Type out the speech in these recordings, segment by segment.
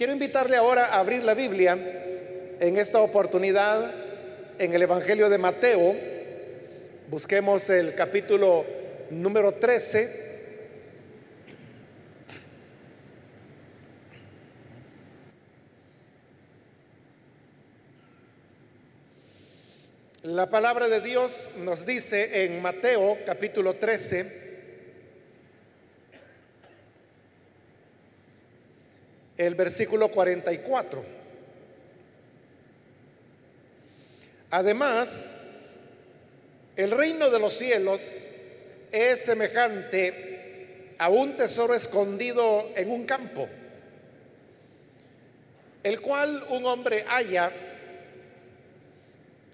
Quiero invitarle ahora a abrir la Biblia en esta oportunidad en el Evangelio de Mateo. Busquemos el capítulo número 13. La palabra de Dios nos dice en Mateo capítulo 13, el versículo 44. Además, el reino de los cielos es semejante a un tesoro escondido en un campo, el cual un hombre halla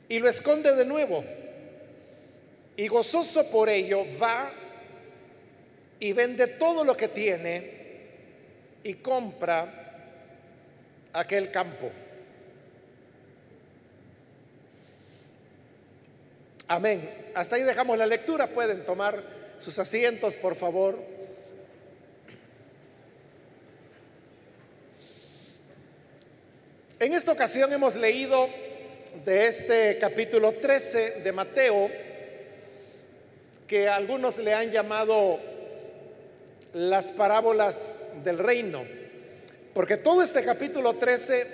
y lo esconde de nuevo, y gozoso por ello va y vende todo lo que tiene y compra aquel campo. Amén. Hasta ahí dejamos la lectura. Pueden tomar sus asientos, por favor. En esta ocasión hemos leído de este capítulo 13 de Mateo, que algunos le han llamado las parábolas del reino, porque todo este capítulo 13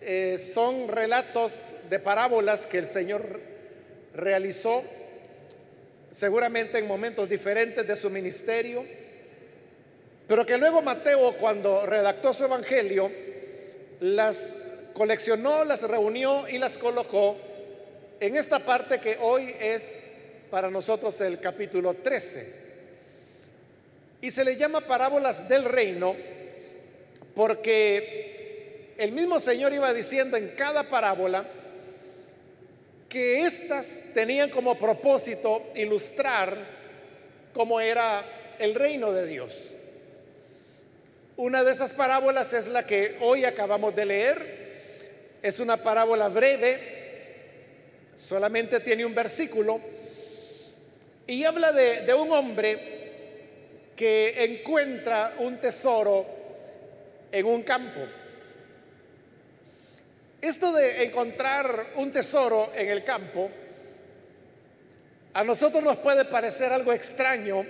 eh, son relatos de parábolas que el Señor realizó seguramente en momentos diferentes de su ministerio, pero que luego Mateo cuando redactó su evangelio las coleccionó, las reunió y las colocó en esta parte que hoy es para nosotros el capítulo 13. Y se le llama parábolas del reino porque el mismo Señor iba diciendo en cada parábola que éstas tenían como propósito ilustrar cómo era el reino de Dios. Una de esas parábolas es la que hoy acabamos de leer. Es una parábola breve, solamente tiene un versículo, y habla de, de un hombre que encuentra un tesoro en un campo. Esto de encontrar un tesoro en el campo, a nosotros nos puede parecer algo extraño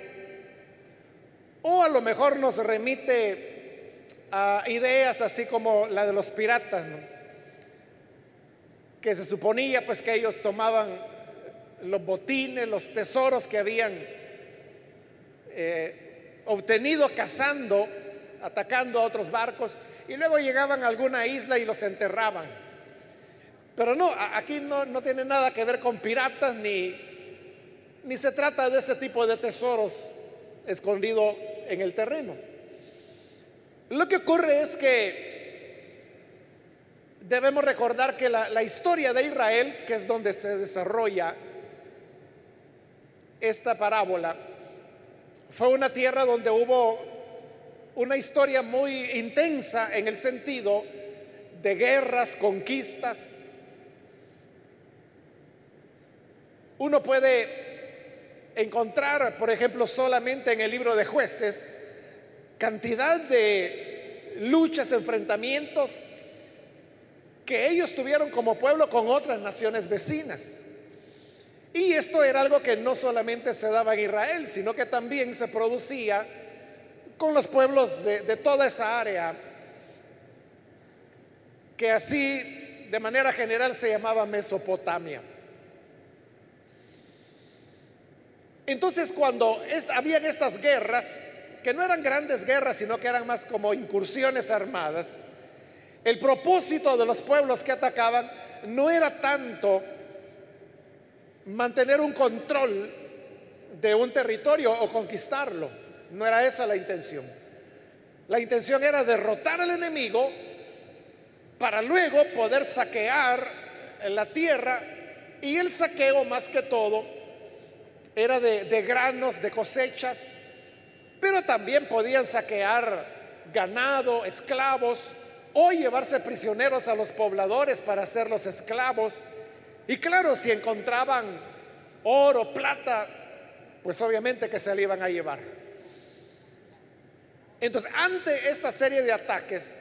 o a lo mejor nos remite a ideas así como la de los piratas, que se suponía pues que ellos tomaban los botines, los tesoros que habían eh, obtenido cazando, atacando a otros barcos, y luego llegaban a alguna isla y los enterraban. Pero no, aquí no, no tiene nada que ver con piratas ni, ni se trata de ese tipo de tesoros escondidos en el terreno. Lo que ocurre es que debemos recordar que la, la, historia de Israel, que es donde se desarrolla esta parábola, fue una tierra donde hubo una historia muy intensa en el sentido de guerras, conquistas. Uno puede encontrar, por ejemplo, solamente en el libro de jueces, cantidad de luchas, enfrentamientos que ellos tuvieron como pueblo con otras naciones vecinas. Y esto era algo que no solamente se daba en Israel, sino que también se producía con los pueblos de, toda esa área, que así de manera general se llamaba Mesopotamia. Entonces cuando habían estas guerras, que no eran grandes guerras, sino que eran más como incursiones armadas, el propósito de los pueblos que atacaban no era tanto mantener un control de un territorio o conquistarlo. No era esa la intención. La intención era derrotar al enemigo para luego poder saquear la tierra y el saqueo más que todo era de, de granos, de cosechas, pero también podían saquear ganado, esclavos o llevarse prisioneros a los pobladores para hacerlos esclavos y claro, si encontraban oro, plata, pues obviamente que se le iban a llevar. Entonces, ante esta serie de ataques,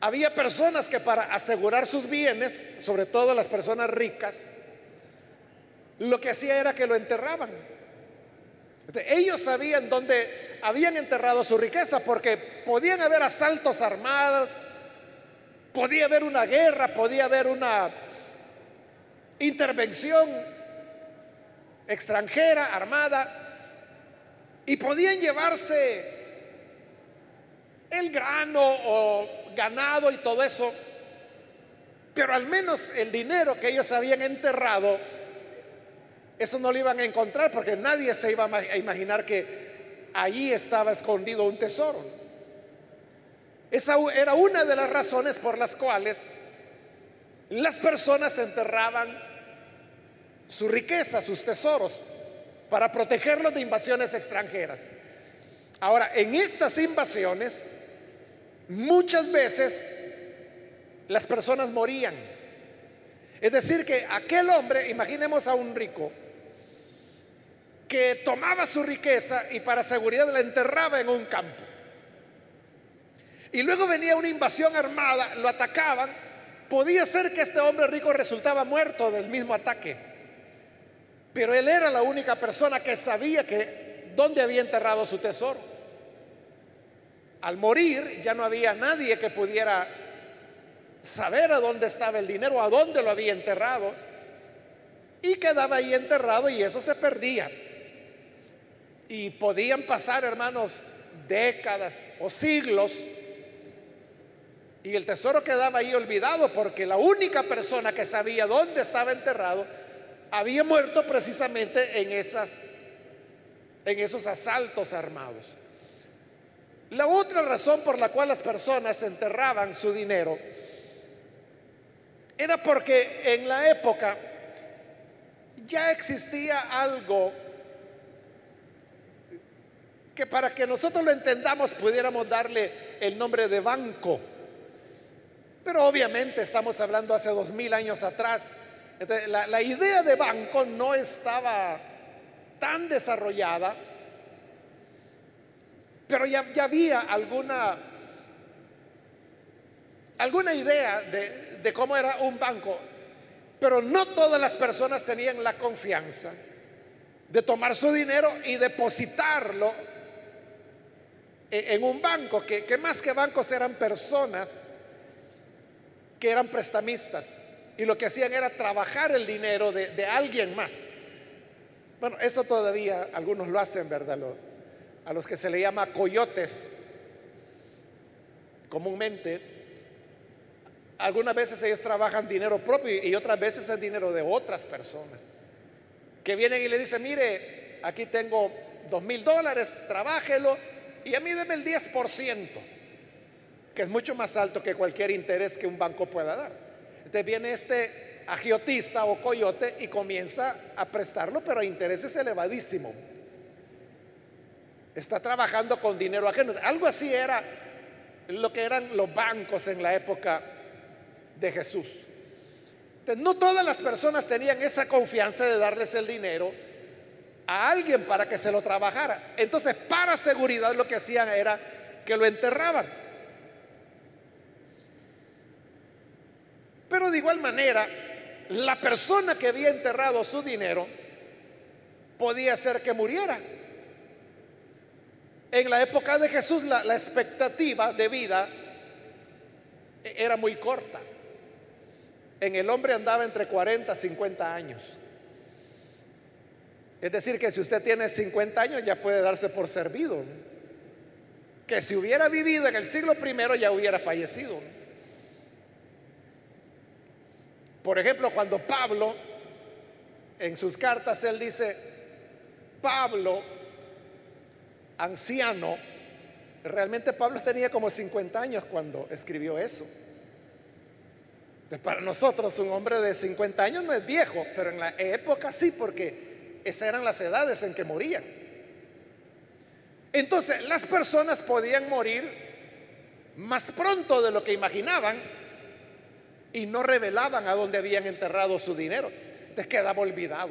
había personas que para asegurar sus bienes, sobre todo las personas ricas, lo que hacía era que lo enterraban. Ellos sabían dónde habían enterrado su riqueza porque podían haber asaltos armados, podía haber una guerra, podía haber una intervención extranjera, armada, y podían llevarse el grano o ganado y todo eso, pero al menos el dinero que ellos habían enterrado, eso no lo iban a encontrar porque nadie se iba a imaginar que allí estaba escondido un tesoro. Esa era una de las razones por las cuales las personas enterraban su riqueza, sus tesoros, para protegerlos de invasiones extranjeras. Ahora, en estas invasiones, muchas veces las personas morían. Es decir, que aquel hombre, imaginemos a un rico, que tomaba su riqueza y para seguridad la enterraba en un campo. Y luego venía una invasión armada, lo atacaban, podía ser que este hombre rico resultaba muerto del mismo ataque. Pero él era la única persona que sabía que dónde había enterrado su tesoro. Al morir ya no había nadie que pudiera saber a dónde estaba el dinero, a dónde lo había enterrado. Y quedaba ahí enterrado y eso se perdía. Y podían pasar, hermanos, décadas o siglos. Y el tesoro quedaba ahí olvidado porque la única persona que sabía dónde estaba enterrado había muerto precisamente en esas en esos asaltos armados. La otra razón por la cual las personas enterraban su dinero era porque en la época ya existía algo que para que nosotros lo entendamos pudiéramos darle el nombre de banco. Pero obviamente estamos hablando hace dos mil años atrás. La, idea de banco no estaba tan desarrollada, pero ya, había alguna, alguna idea de, de cómo era un banco. Pero no todas las personas tenían la confianza de tomar su dinero y depositarlo en un banco, que, más que bancos eran personas que eran prestamistas y lo que hacían era trabajar el dinero de, alguien más. Bueno, eso todavía algunos lo hacen, ¿verdad? a los que se le llama coyotes comúnmente. Algunas veces ellos trabajan dinero propio y otras veces es dinero de otras personas. Que vienen y le dicen, mire, aquí tengo dos mil dólares, trabájelo y a mí deme el 10%, que es mucho más alto que cualquier interés que un banco pueda dar. Entonces viene este agiotista o coyote y comienza a prestarlo, pero a intereses elevadísimos. Está trabajando con dinero ajeno. Algo así era lo que eran los bancos en la época de Jesús. No todas las personas tenían esa confianza de darles el dinero a alguien para que se lo trabajara. Entonces, para seguridad lo que hacían era que lo enterraban. Pero de igual manera, la persona que había enterrado su dinero podía ser que muriera. En la época de Jesús la, la expectativa de vida era muy corta. En el hombre andaba entre 40 y 50 años. Es decir, que si usted tiene 50 años ya puede darse por servido. Que si hubiera vivido en el siglo primero ya hubiera fallecido. Por ejemplo, cuando Pablo, en sus cartas, él dice, Pablo, anciano, realmente Pablo tenía como 50 años cuando escribió eso. para nosotros un hombre de 50 años no es viejo, pero en la época sí, porque esas eran las edades en que morían. Entonces, las personas podían morir más pronto de lo que imaginaban y no revelaban a dónde habían enterrado su dinero. Entonces quedaba olvidado.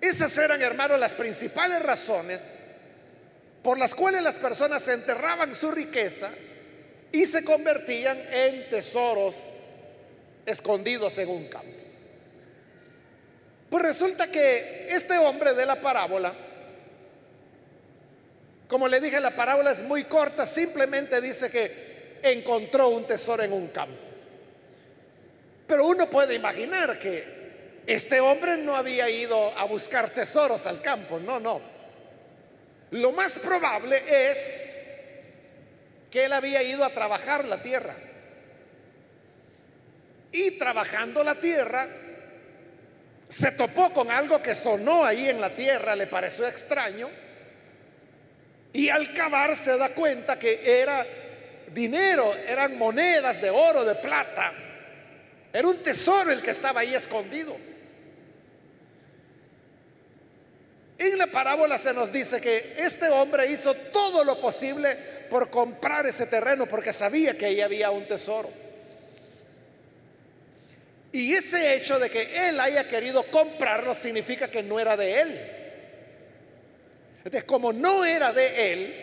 Esas eran, hermanos, las principales razones por las cuales las personas enterraban su riqueza y se convertían en tesoros escondidos en un campo. Pues resulta que este hombre de la parábola, como le dije, la parábola es muy corta, simplemente dice que encontró un tesoro en un campo. Pero uno puede imaginar que este hombre no había ido a buscar tesoros al campo, no, no. Lo más probable es que él había ido a trabajar la tierra. Y trabajando la tierra, se topó con algo que sonó ahí en la tierra, le pareció extraño, y al cavar se da cuenta que era dinero, eran monedas de oro, de plata, era un tesoro el que estaba ahí escondido. En la parábola se nos dice que este hombre hizo todo lo posible por comprar ese terreno porque sabía que ahí había un tesoro. Y ese hecho de que él haya querido comprarlo significa que no era de él. Entonces, como no era de él,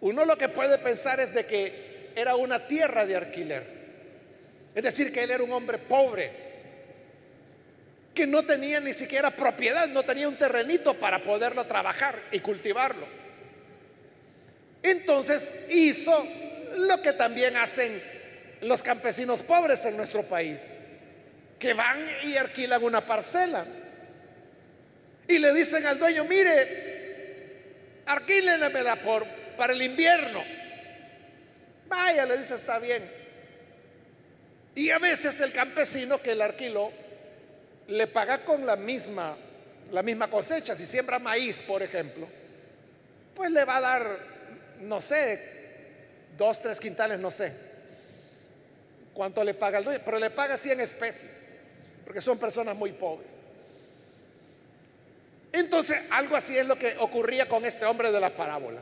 uno lo que puede pensar es de que era una tierra de alquiler. Es decir, que él era un hombre pobre, que no tenía ni siquiera propiedad, no tenía un terrenito para poderlo trabajar y cultivarlo. Entonces hizo lo que también hacen los campesinos pobres en nuestro país, que van y alquilan una parcela y le dicen al dueño, mire, alquílenmela por para el invierno. Vaya, le dice, está bien. Y a veces el campesino que le alquiló le paga con la misma, la misma cosecha. Si siembra maíz, por ejemplo, pues le va a dar, no sé, dos, tres quintales, no sé cuánto le paga el dueño, pero le paga 100 especies, porque son personas muy pobres. Entonces, algo así es lo que ocurría con este hombre de la parábola.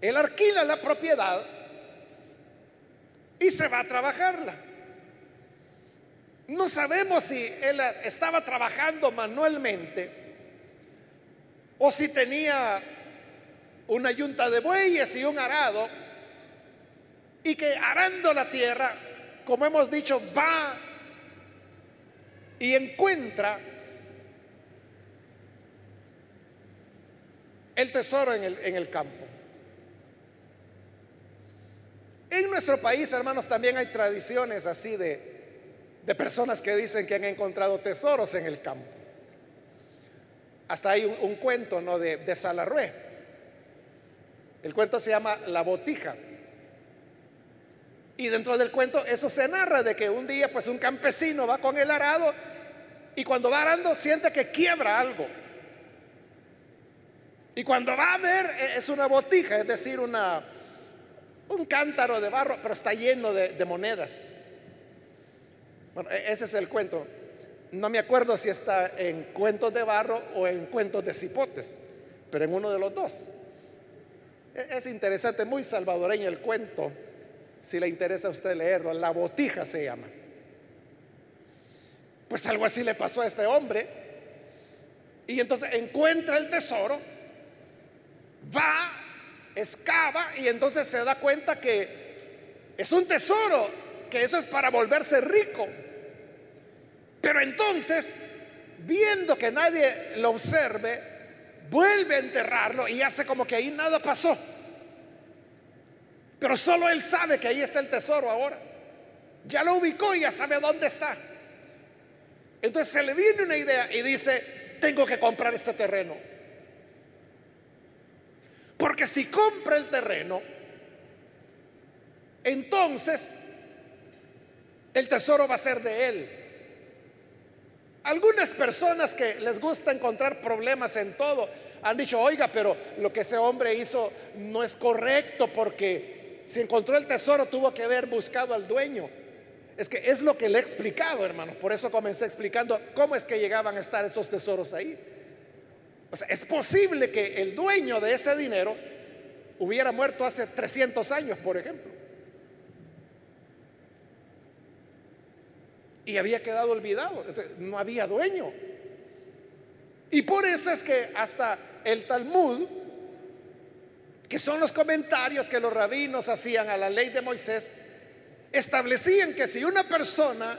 Él alquila la propiedad y se va a trabajarla. No sabemos si él estaba trabajando manualmente o si tenía una yunta de bueyes y un arado y que arando la tierra, como hemos dicho, va y encuentra el tesoro en el, en el campo. En nuestro país, hermanos, también hay tradiciones así de, de personas que dicen que han encontrado tesoros en el campo. Hasta hay un, cuento ¿no? de, de Salarrué. El cuento se llama La Botija. Y dentro del cuento eso se narra de que un día pues un campesino va con el arado y cuando va arando siente que quiebra algo. Y cuando va a ver e, es una botija, es decir, una, un cántaro de barro, pero está lleno de, monedas. Bueno, e-, ese es el cuento. No me acuerdo si está en cuentos de barro o en cuentos de cipotes, pero en uno de los dos. E-, es interesante, muy salvadoreño el cuento, si le interesa a usted leerlo. La botija se llama. Pues algo así le pasó a este hombre. Y entonces encuentra el tesoro, va, excava y entonces se da cuenta que es un tesoro, que eso es para volverse rico. Pero entonces, viendo que nadie lo observe, vuelve a enterrarlo y hace como que ahí nada pasó. Pero solo él sabe que ahí está el tesoro ahora. Ya lo ubicó y ya sabe dónde está. Entonces se le viene una idea y dice, tengo que comprar este terreno. Porque si compra el terreno, entonces el tesoro va a ser de él. Algunas personas que les gusta encontrar problemas en todo han dicho, oiga, pero lo que ese hombre hizo no es correcto porque si encontró el tesoro tuvo que haber buscado al dueño. Es que es lo que le he explicado, hermano. Por eso comencé explicando cómo es que llegaban a estar estos tesoros ahí. O sea, es posible que el dueño de ese dinero hubiera muerto hace 300 años, por ejemplo. y había quedado olvidado. no había dueño. Y por eso es que hasta el Talmud, que son los comentarios que los rabinos hacían a la ley de Moisés, establecían que si una persona,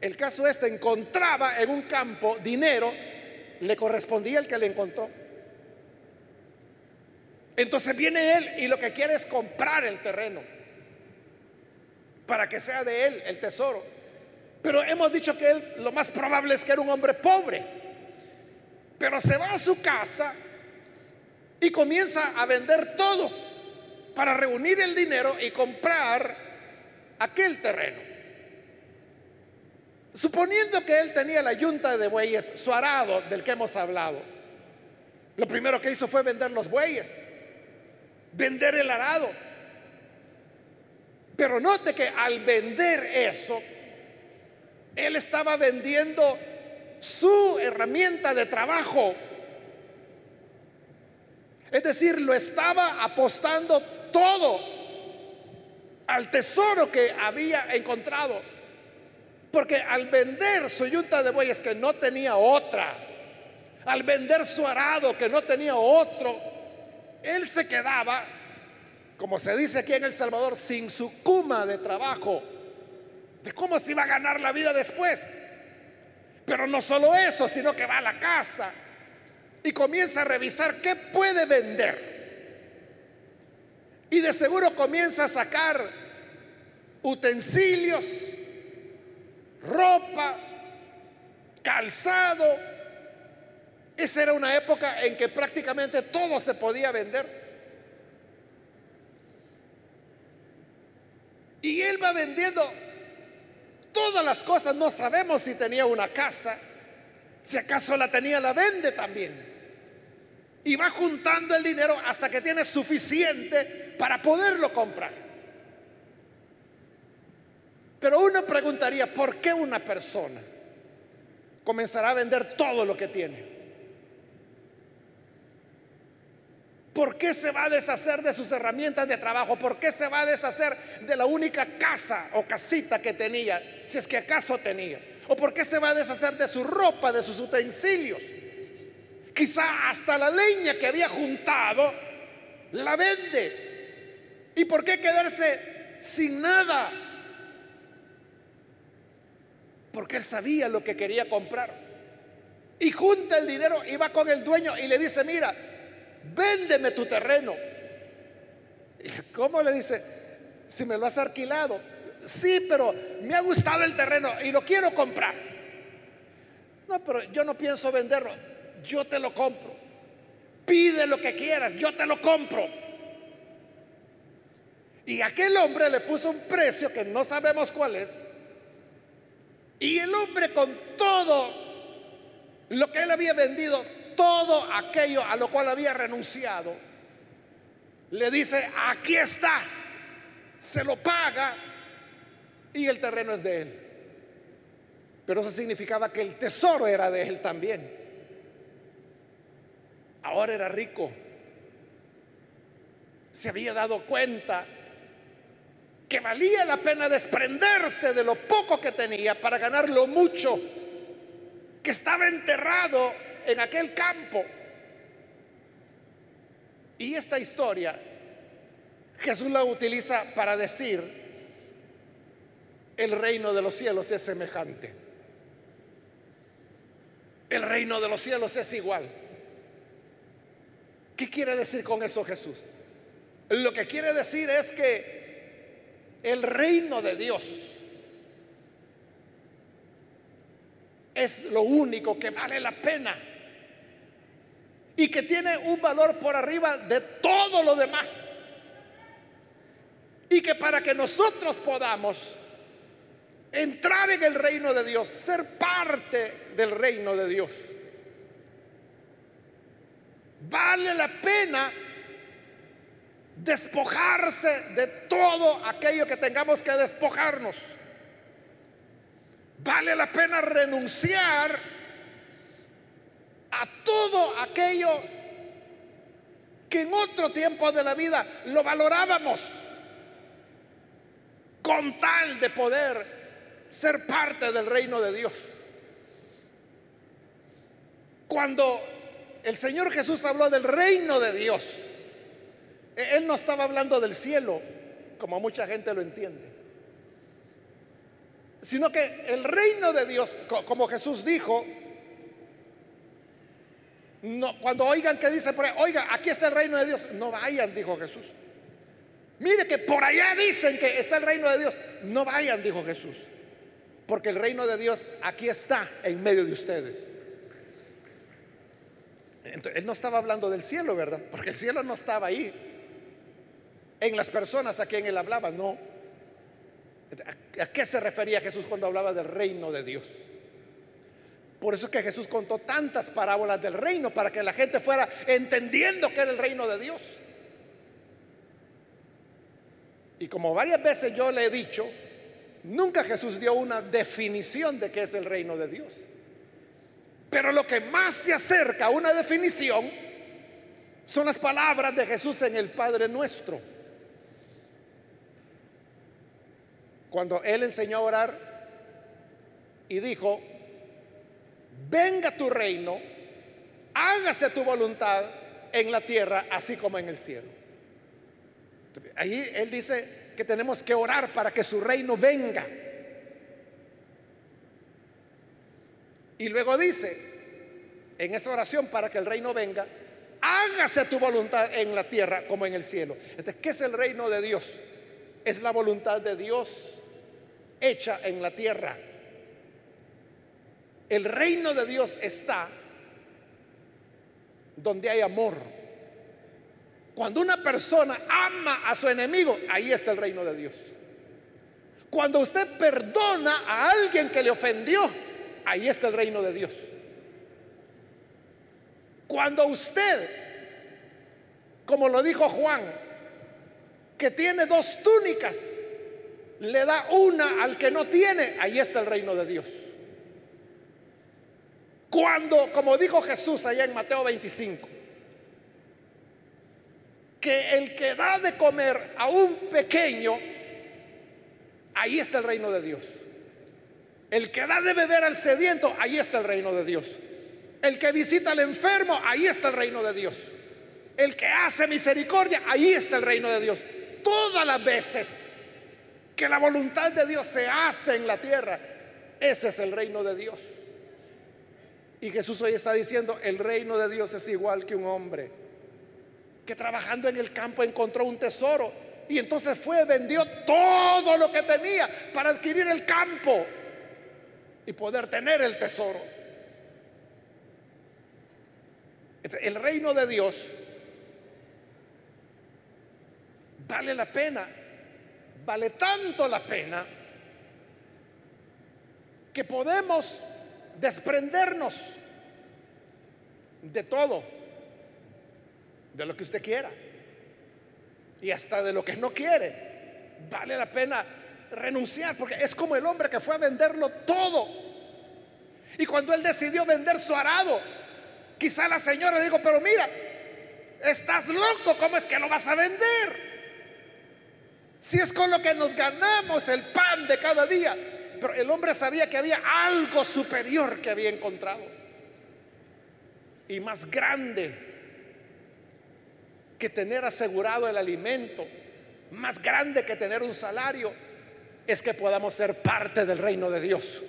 el caso este, encontraba en un campo dinero, le correspondía el que le encontró. Entonces viene él y lo que quiere es comprar el terreno para que sea de él el tesoro. Pero hemos dicho que él lo más probable es que era un hombre pobre. Pero se va a su casa y comienza a vender todo para reunir el dinero y comprar aquel terreno. Suponiendo que él tenía la yunta de bueyes, su arado del que hemos hablado, lo primero que hizo fue vender los bueyes, vender el arado. Pero note que al vender eso, él estaba vendiendo su herramienta de trabajo. Es decir, lo estaba apostando todo al tesoro que había encontrado. Porque al vender su yunta de bueyes que no tenía otra, al vender su arado que no tenía otro, él se quedaba, como se dice aquí en El Salvador, sin su cuma de trabajo de cómo se iba a ganar la vida después. Pero no solo eso, sino que va a la casa y comienza a revisar qué puede vender. Y de seguro comienza a sacar utensilios, ropa, calzado. Esa era una época en que prácticamente todo se podía vender. Y él va vendiendo todas las cosas. No sabemos si tenía una casa, si acaso la tenía, la vende también. Y va juntando el dinero hasta que tiene suficiente para poderlo comprar. Pero uno preguntaría, ¿por qué una persona comenzará a vender todo lo que tiene? ¿Por qué se va a deshacer de sus herramientas de trabajo? ¿Por qué se va a deshacer de la única casa o casita que tenía, si es que acaso tenía? ¿O por qué se va a deshacer de su ropa, de sus utensilios? Quizá hasta la leña que había juntado la vende. ¿Y por qué quedarse sin nada? Porque él sabía lo que quería comprar. Y junta el dinero y va con el dueño y le dice, mira, véndeme tu terreno. ¿Cómo le dice? Si me lo has alquilado. Sí, pero me ha gustado el terreno y lo quiero comprar. No, pero yo no pienso venderlo. Yo te lo compro. Pide lo que quieras, yo te lo compro. Y aquel hombre le puso un precio que no sabemos cuál es. Y el hombre con todo lo que él había vendido todo aquello a lo cual había renunciado, le dice, aquí está, se lo paga y el terreno es de él. Pero eso significaba que el tesoro era de él también. Ahora era rico. Se había dado cuenta que valía la pena desprenderse de lo poco que tenía para ganar lo mucho que estaba enterrado en aquel campo. Y esta historia Jesús la utiliza para decir, el reino de los cielos es semejante. El reino de los cielos es igual. ¿Qué quiere decir con eso Jesús? Lo que quiere decir es que el reino de Dios es lo único que vale la pena y que tiene un valor por arriba de todo lo demás. Y que para que nosotros podamos entrar en el reino de Dios, ser parte del reino de Dios, vale la pena despojarse de todo aquello que tengamos que despojarnos. Vale la pena renunciar a todo aquello que en otro tiempo de la vida lo valorábamos con tal de poder ser parte del reino de Dios. Cuando el Señor Jesús habló del reino de Dios, él no estaba hablando del cielo, como mucha gente lo entiende, sino que el reino de Dios, como Jesús dijo, cuando oigan que dice por ahí, oiga, aquí está el reino de Dios, no vayan, dijo Jesús. Mire que por allá dicen que está el reino de Dios, no vayan, dijo Jesús, porque el reino de Dios aquí está en medio de ustedes. Entonces, él no estaba hablando del cielo, ¿verdad? Porque el cielo no estaba ahí, en las personas a quien él hablaba, no. ¿A qué se refería Jesús cuando hablaba del reino de Dios? Por eso es que Jesús contó tantas parábolas del reino para que la gente fuera entendiendo que era el reino de Dios. Y como varias veces yo le he dicho, nunca Jesús dio una definición de qué es el reino de Dios. Pero lo que más se acerca a una definición son las palabras de Jesús en el Padre nuestro. Cuando Él enseñó a orar y dijo, venga tu reino, hágase tu voluntad en la tierra así como en el cielo. Ahí él dice que tenemos que orar para que su reino venga. Y luego dice, en esa oración para que el reino venga, hágase tu voluntad en la tierra como en el cielo. Entonces, ¿qué es el reino de Dios? Es la voluntad de Dios hecha en la tierra. El reino de Dios está donde hay amor. Cuando una persona ama a su enemigo, ahí está el reino de Dios. Cuando usted perdona a alguien que le ofendió, ahí está el reino de Dios. Cuando usted, como lo dijo Juan, que tiene dos túnicas, le da una al que no tiene, ahí está el reino de Dios. Cuando, como dijo Jesús allá en Mateo 25, que el que da de comer a un pequeño, ahí está el reino de Dios. El que da de beber al sediento, ahí está el reino de Dios. El que visita al enfermo, ahí está el reino de Dios. El que hace misericordia, ahí está el reino de Dios. Todas las veces que la voluntad de Dios se hace en la tierra, ese es el reino de Dios. Y Jesús hoy está diciendo, el reino de Dios es igual que un hombre que trabajando en el campo encontró un tesoro y entonces fue, vendió todo lo que tenía para adquirir el campo y poder tener el tesoro. El reino de Dios vale la pena, vale tanto la pena que podemos desprendernos de todo, de lo que usted quiera y hasta de lo que no quiere. Vale la pena renunciar porque es como el hombre que fue a venderlo todo. Y cuando él decidió vender su arado, quizá la señora dijo, pero mira, estás loco, ¿cómo es que lo vas a vender? Si es con lo que nos ganamos el pan de cada día. Pero el hombre sabía que había algo superior que había encontrado. Y más grande que tener asegurado el alimento, más grande que tener un salario, es que podamos ser parte del reino de Dios.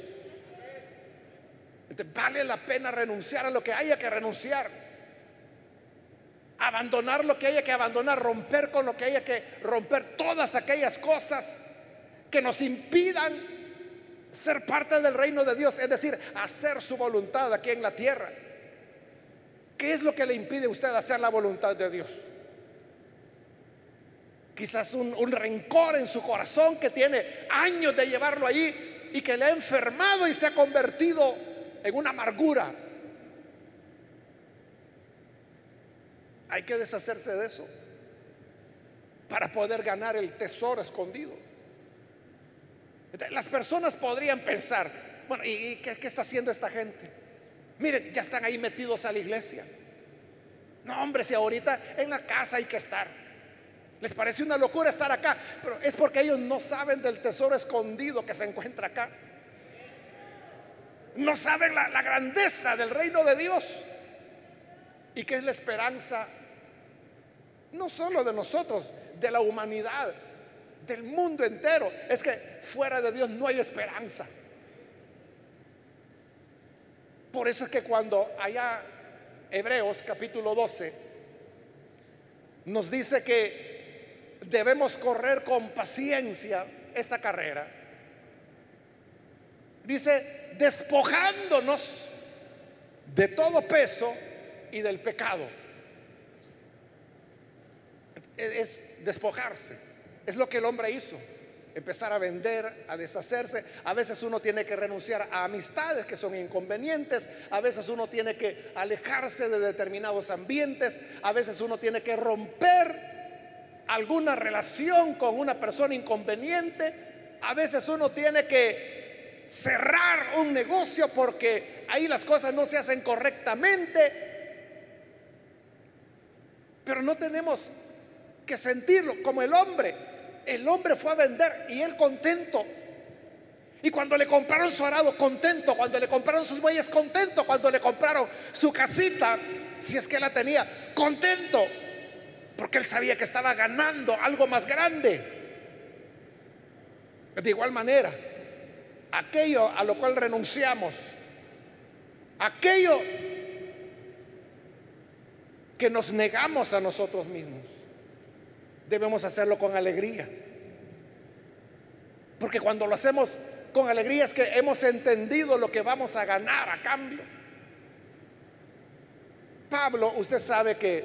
vale la pena renunciar a lo que haya que renunciar. Abandonar lo que haya que abandonar, romper con lo que haya que romper, todas aquellas cosas que nos impidan ser parte del reino de Dios, es decir, hacer su voluntad aquí en la tierra. ¿Qué es lo que le impide a usted hacer la voluntad de Dios? Quizás un, un, rencor en su corazón que tiene años de llevarlo ahí y que le ha enfermado y se ha convertido en una amargura. Hay que deshacerse de eso para poder ganar el tesoro escondido. Las personas podrían pensar, bueno, ¿y, qué, qué, está haciendo esta gente? Miren, ya están ahí metidos a la iglesia. No, hombre, si ahorita en la casa hay que estar. Les parece una locura estar acá, pero es porque ellos no saben del tesoro escondido que se encuentra acá. No saben la, la grandeza del reino de Dios y que es la esperanza no solo de nosotros, de la humanidad, del mundo entero. Es que fuera de Dios no hay esperanza. Por eso es que cuando allá Hebreos capítulo 12 nos dice que debemos correr con paciencia esta carrera, dice despojándonos de todo peso y del pecado. Es despojarse. Es lo que el hombre hizo. Empezar a vender, a deshacerse. A veces uno tiene que renunciar a amistades que son inconvenientes. A veces uno tiene que alejarse de determinados ambientes. A veces uno tiene que romper alguna relación con una persona inconveniente. A veces uno tiene que cerrar un negocio porque ahí las cosas no se hacen correctamente. Pero no tenemos que sentirlo como el hombre. El hombre fue a vender y él contento. Y cuando le compraron su arado, contento. Cuando le compraron sus bueyes, contento. Cuando le compraron su casita, si es que la tenía, contento. Porque él sabía que estaba ganando algo más grande. De igual manera, aquello a lo cual renunciamos, aquello que nos negamos a nosotros mismos, debemos hacerlo con alegría. Porque cuando lo hacemos con alegría es que hemos entendido lo que vamos a ganar a cambio. Pablo, usted sabe que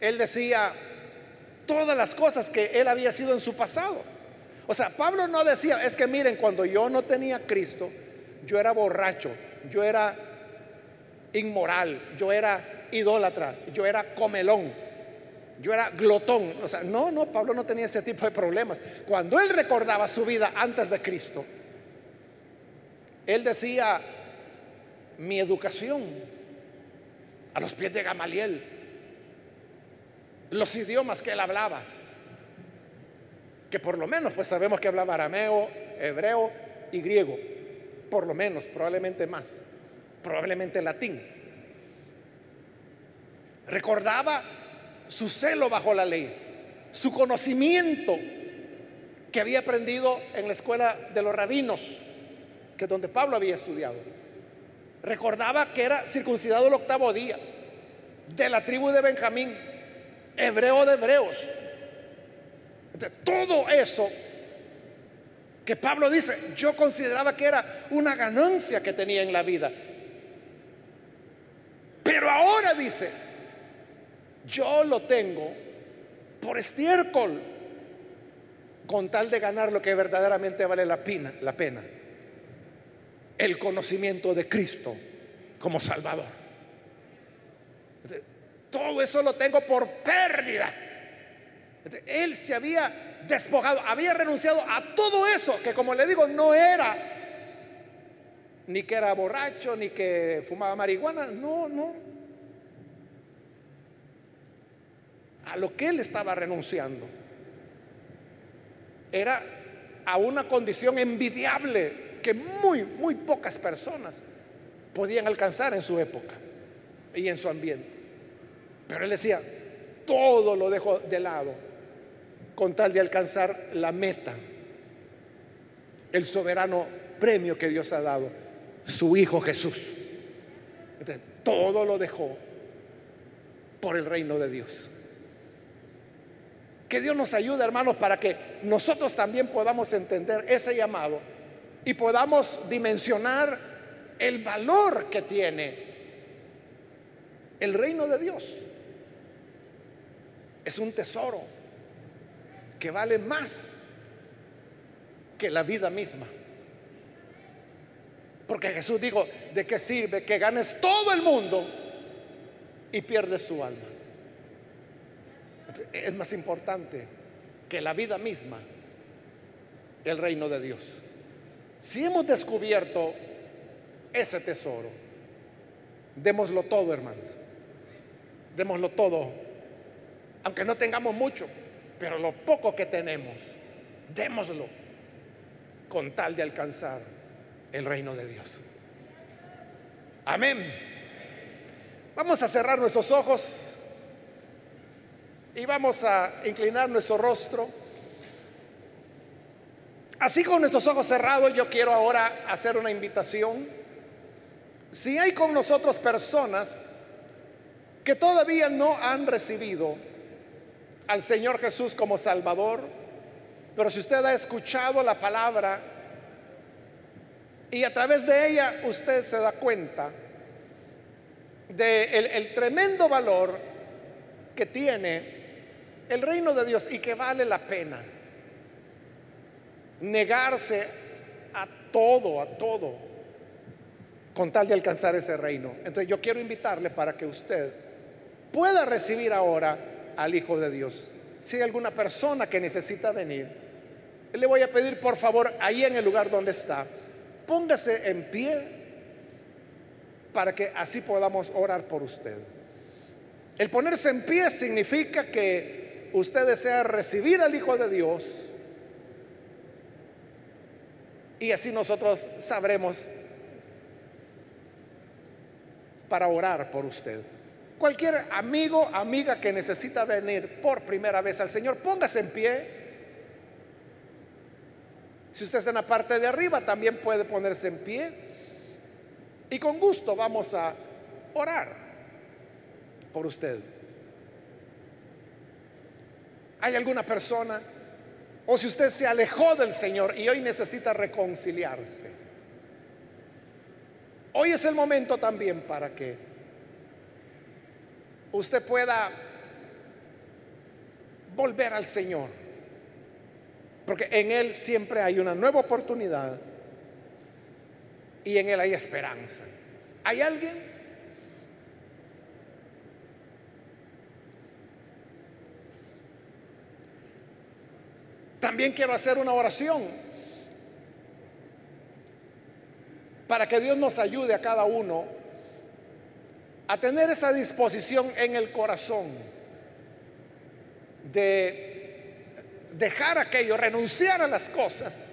él decía todas las cosas que él había sido en su pasado. O sea, Pablo no decía, es que miren, cuando yo no tenía Cristo, yo era borracho, yo era inmoral, yo era idólatra, yo era comelón, yo era glotón. O sea, no, no, Pablo no tenía ese tipo de problemas. Cuando él recordaba su vida antes de Cristo, él decía, mi educación a los pies de Gamaliel, los idiomas que él hablaba, que por lo menos pues sabemos que hablaba arameo, hebreo y griego, por lo menos, probablemente más, probablemente latín. Recordaba su celo bajo la ley, su conocimiento que había aprendido en la escuela de los rabinos, que es donde Pablo había estudiado. Recordaba que era circuncidado el octavo día, de la tribu de Benjamín, hebreo de hebreos. De todo eso que Pablo dice, yo consideraba que era una ganancia que tenía en la vida. Pero ahora dice, yo lo tengo por estiércol con tal de ganar lo que verdaderamente vale la pena, la pena. El conocimiento de Cristo como Salvador. Todo eso lo tengo por pérdida. Él se había despojado, había renunciado a todo eso que como le digo no era ni que era borracho, ni que fumaba marihuana, no, no. A lo que él estaba renunciando era a una condición envidiable que muy, muy pocas personas podían alcanzar en su época y en su ambiente. Pero él decía, todo lo dejo de lado con tal de alcanzar la meta, el soberano premio que Dios ha dado, su Hijo Jesús. Entonces, todo lo dejó por el reino de Dios. Que Dios nos ayude, hermanos, para que nosotros también podamos entender ese llamado y podamos dimensionar el valor que tiene el reino de Dios es un tesoro que vale más que la vida misma. Porque Jesús dijo, ¿de qué sirve que ganes todo el mundo y pierdes tu alma? Es más importante que la vida misma el reino de Dios. Si hemos descubierto ese tesoro, démoslo todo, hermanos. Démoslo todo aunque no tengamos mucho, pero lo poco que tenemos, démoslo con tal de alcanzar el reino de Dios. Amén. Vamos a cerrar nuestros ojos Y vamos a inclinar nuestro rostro. Así con nuestros ojos cerrados, yo quiero ahora hacer una invitación. Si hay con nosotros personas que todavía no han recibido al Señor Jesús como Salvador, pero si usted ha escuchado la palabra y a través de ella usted se da cuenta de el, tremendo valor que tiene el reino de Dios y que vale la pena negarse a todo, a todo, con tal de alcanzar ese reino. Entonces yo quiero invitarle para que usted pueda recibir ahora al Hijo de Dios. Si hay alguna persona que necesita venir, le voy a pedir por favor ahí en el lugar donde está, póngase en pie para que así podamos orar por usted. El ponerse en pie significa que usted desea recibir al Hijo de Dios y así nosotros sabremos para orar por usted. Cualquier amigo, amiga que necesita venir por primera vez al Señor, póngase en pie. Si usted está en la parte de arriba, también puede ponerse en pie. Y con gusto vamos a orar por usted. ¿Hay alguna persona? O si usted se alejó del Señor y hoy necesita reconciliarse. Hoy es el momento también para que usted pueda volver al Señor. Porque en Él siempre hay una nueva oportunidad y en Él hay esperanza. ¿Hay alguien? También quiero hacer una oración para que Dios nos ayude a cada uno a tener esa disposición en el corazón de dejar aquello, renunciar a las cosas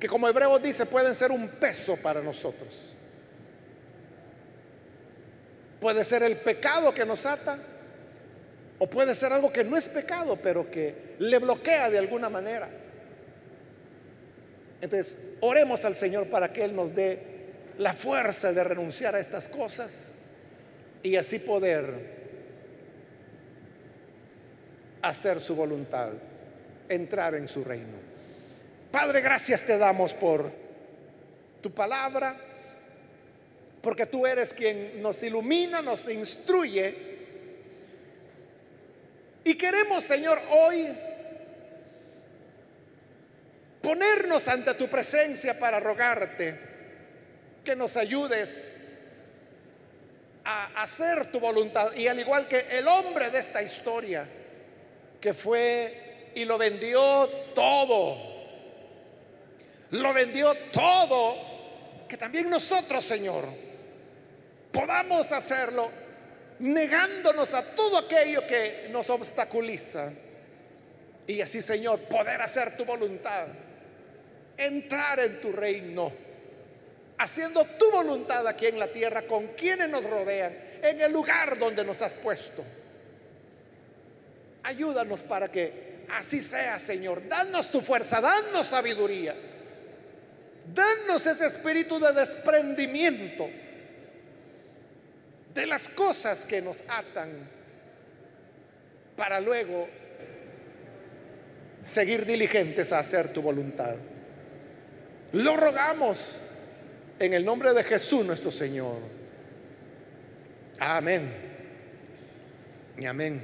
que como Hebreo dice pueden ser un peso para nosotros. Puede ser el pecado que nos ata o puede ser algo que no es pecado, pero que le bloquea de alguna manera. Entonces, oremos al Señor para que Él nos dé la fuerza de renunciar a estas cosas y así poder hacer su voluntad, entrar en su reino. Padre, gracias te damos por tu palabra, porque tú eres quien nos ilumina, nos instruye y queremos, Señor, hoy ponernos ante tu presencia para rogarte que nos ayudes a hacer tu voluntad. Y al igual que el hombre de esta historia, que fue y lo vendió todo, lo vendió todo, que también nosotros, Señor, podamos hacerlo negándonos a todo aquello que nos obstaculiza. Y así, Señor, poder hacer tu voluntad, entrar en tu reino, haciendo tu voluntad aquí en la tierra con quienes nos rodean, en el lugar donde nos has puesto. Ayúdanos para que así sea, Señor. Danos tu fuerza, danos sabiduría. Danos ese espíritu de desprendimiento de las cosas que nos atan para luego seguir diligentes a hacer tu voluntad. Lo rogamos en el nombre de Jesús nuestro Señor. Amén. Y amén.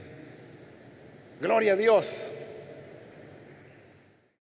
Gloria a Dios.